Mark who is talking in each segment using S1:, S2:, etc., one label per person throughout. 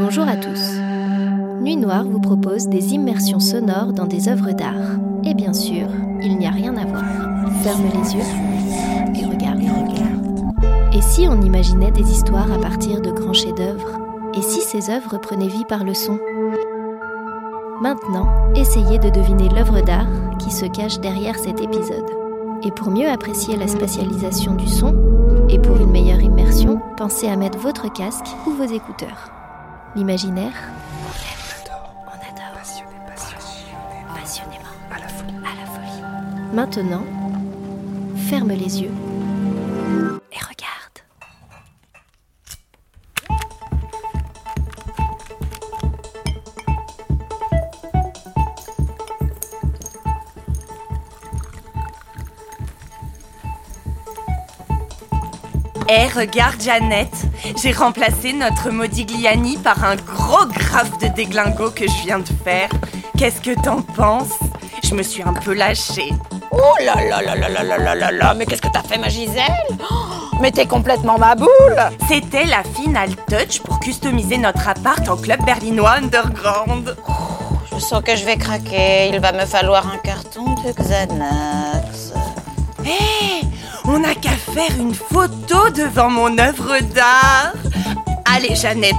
S1: Bonjour à tous. Nuit Noire vous propose des immersions sonores dans des œuvres d'art. Et bien sûr, il n'y a rien à voir. Ferme les yeux et regarde, et si on imaginait des histoires à partir de grands chefs-d'œuvre? Et si ces œuvres prenaient vie par le son? Maintenant, essayez de deviner l'œuvre d'art qui se cache derrière cet épisode. Et pour mieux apprécier la spatialisation du son, et pour une meilleure immersion, pensez à mettre votre casque ou vos écouteurs. L'imaginaire, on adore. Passionnément. À la folie. À la folie. Maintenant, ferme les yeux
S2: Eh, regarde Jeannette, j'ai remplacé notre Modigliani par un gros graphe de déglingo que je viens de faire. Qu'est-ce que t'en penses? Je me suis un peu lâchée.
S3: Oh là là là là là là là là là Mais qu'est-ce que t'as fait ma Gisèle? Oh, Mais t'es complètement ma boule
S2: C'était la finale touch pour customiser notre appart en club berlinois underground.
S3: Je sens que je vais craquer, il va me falloir un carton de Xanax.
S2: Eh, on n'a qu'à faire une photo devant mon œuvre d'art. Allez Jeannette,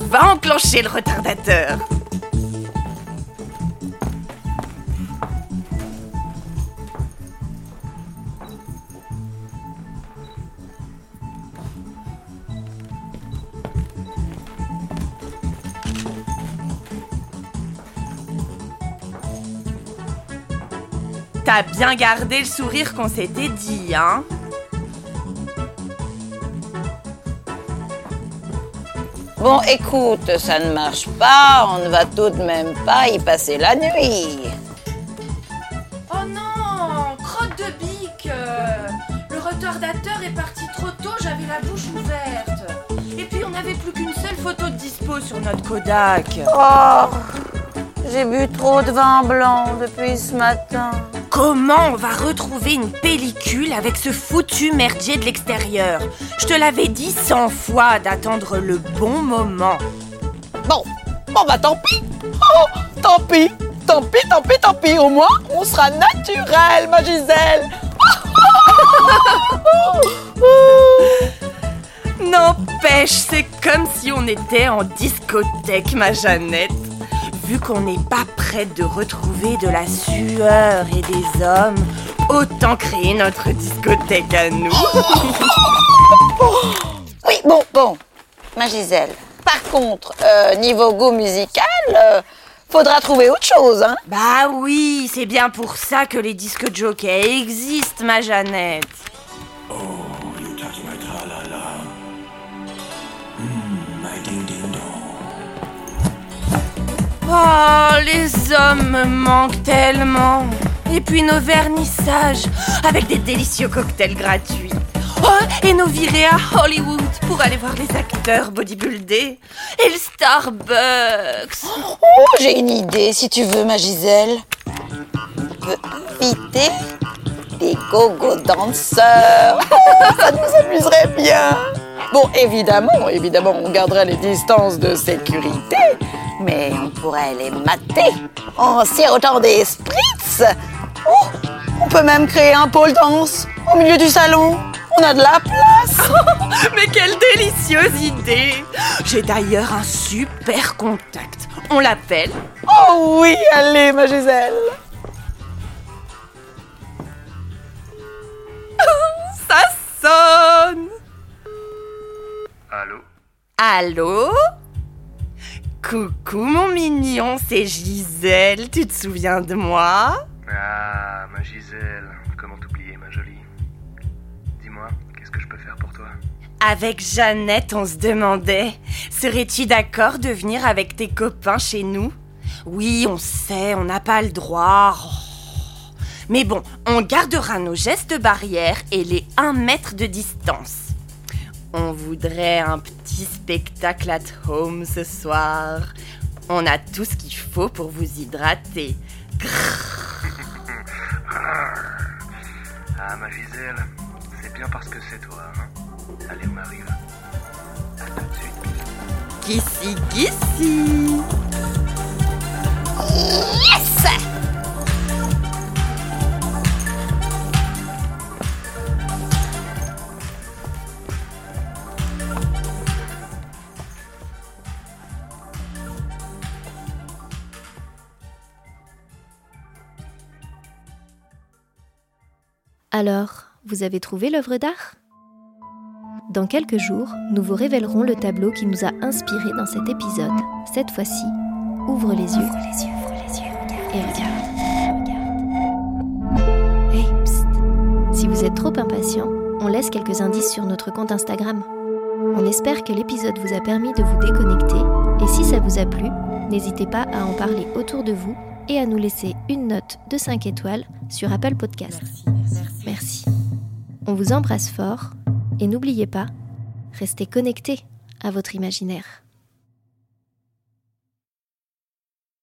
S2: va enclencher le retardateur. T'as bien gardé le sourire qu'on s'était dit, hein
S3: Bon, écoute, ça ne marche pas, on ne va tout de même pas y passer la nuit.
S2: Oh non Crotte de bique Le retardateur est parti trop tôt, j'avais la bouche ouverte. Et puis on n'avait plus qu'une seule photo de dispo sur notre Kodak.
S3: Oh, j'ai bu trop de vin blanc depuis ce matin.
S2: Comment on va retrouver une pellicule avec ce foutu merdier de l'extérieur? Je te l'avais dit cent fois d'attendre le bon moment.
S3: Bon, bon bah tant pis. Oh, tant pis, tant pis, tant pis, tant pis. Au moins, on sera naturel, ma Gisèle.
S2: N'empêche, c'est comme si on était en discothèque, ma Jeannette. Vu qu'on n'est pas prête de retrouver de la sueur et des hommes, autant créer notre discothèque à nous.
S3: Oui, bon, bon, ma Gisèle. Par contre, euh, niveau goût musical, euh, faudra trouver autre chose, hein.
S2: bah oui, c'est bien pour ça que les disques jockeys existent, ma Jeannette.
S4: You touch my tra-la-la. My ding-ding-dong.
S2: Oh, les hommes me manquent tellement. Et puis nos vernissages avec des délicieux cocktails gratuits. Oh, et nos virées à Hollywood pour aller voir les acteurs bodybuildés. Et le Starbucks.
S3: Oh, j'ai une idée, si tu veux, ma Gisèle. Inviter des gogo danseurs. Ça nous amuserait bien. Bon, évidemment, évidemment, on garderait les distances de sécurité, mais on pourrait les mater en sirotant des spritz. Oh, on peut même créer un pôle danse au milieu du salon. On a de la place.
S2: Mais quelle délicieuse idée J'ai d'ailleurs un super contact. On l'appelle
S3: Oh oui, allez, ma Gisèle.
S2: Ça sonne
S4: Allô?
S2: Allô? Coucou mon mignon, c'est Gisèle, tu te souviens de moi?
S4: Ah, ma Gisèle, comment t'oublier, ma jolie? Dis-moi, qu'est-ce que je peux faire pour toi?
S2: Avec Jeannette, on se demandait, serais-tu d'accord de venir avec tes copains chez nous? Oui, on sait, on n'a pas le droit. Oh. Mais bon, on gardera nos gestes barrières et les 1 mètre de distance. On voudrait un petit spectacle at home ce soir. On a tout ce qu'il faut pour vous hydrater.
S4: Ah, ma Gisèle, c'est bien parce que c'est toi, hein Allez, on arrive. À tout de suite, bisous.
S2: Kissi, kissi.
S3: Yes
S1: Alors, vous avez trouvé l'œuvre d'art? Dans quelques jours, nous vous révélerons le tableau qui nous a inspiré dans cet épisode. Cette fois-ci, ouvre les yeux, les yeux, les yeux et regarde. Hey, psst. Si vous êtes trop impatient, on laisse quelques indices sur notre compte Instagram. On espère que l'épisode vous a permis de vous déconnecter et si ça vous a plu, n'hésitez pas à en parler autour de vous et à nous laisser une note de 5 étoiles sur Apple Podcast. Merci. On vous embrasse fort et n'oubliez pas, restez connectés à votre imaginaire.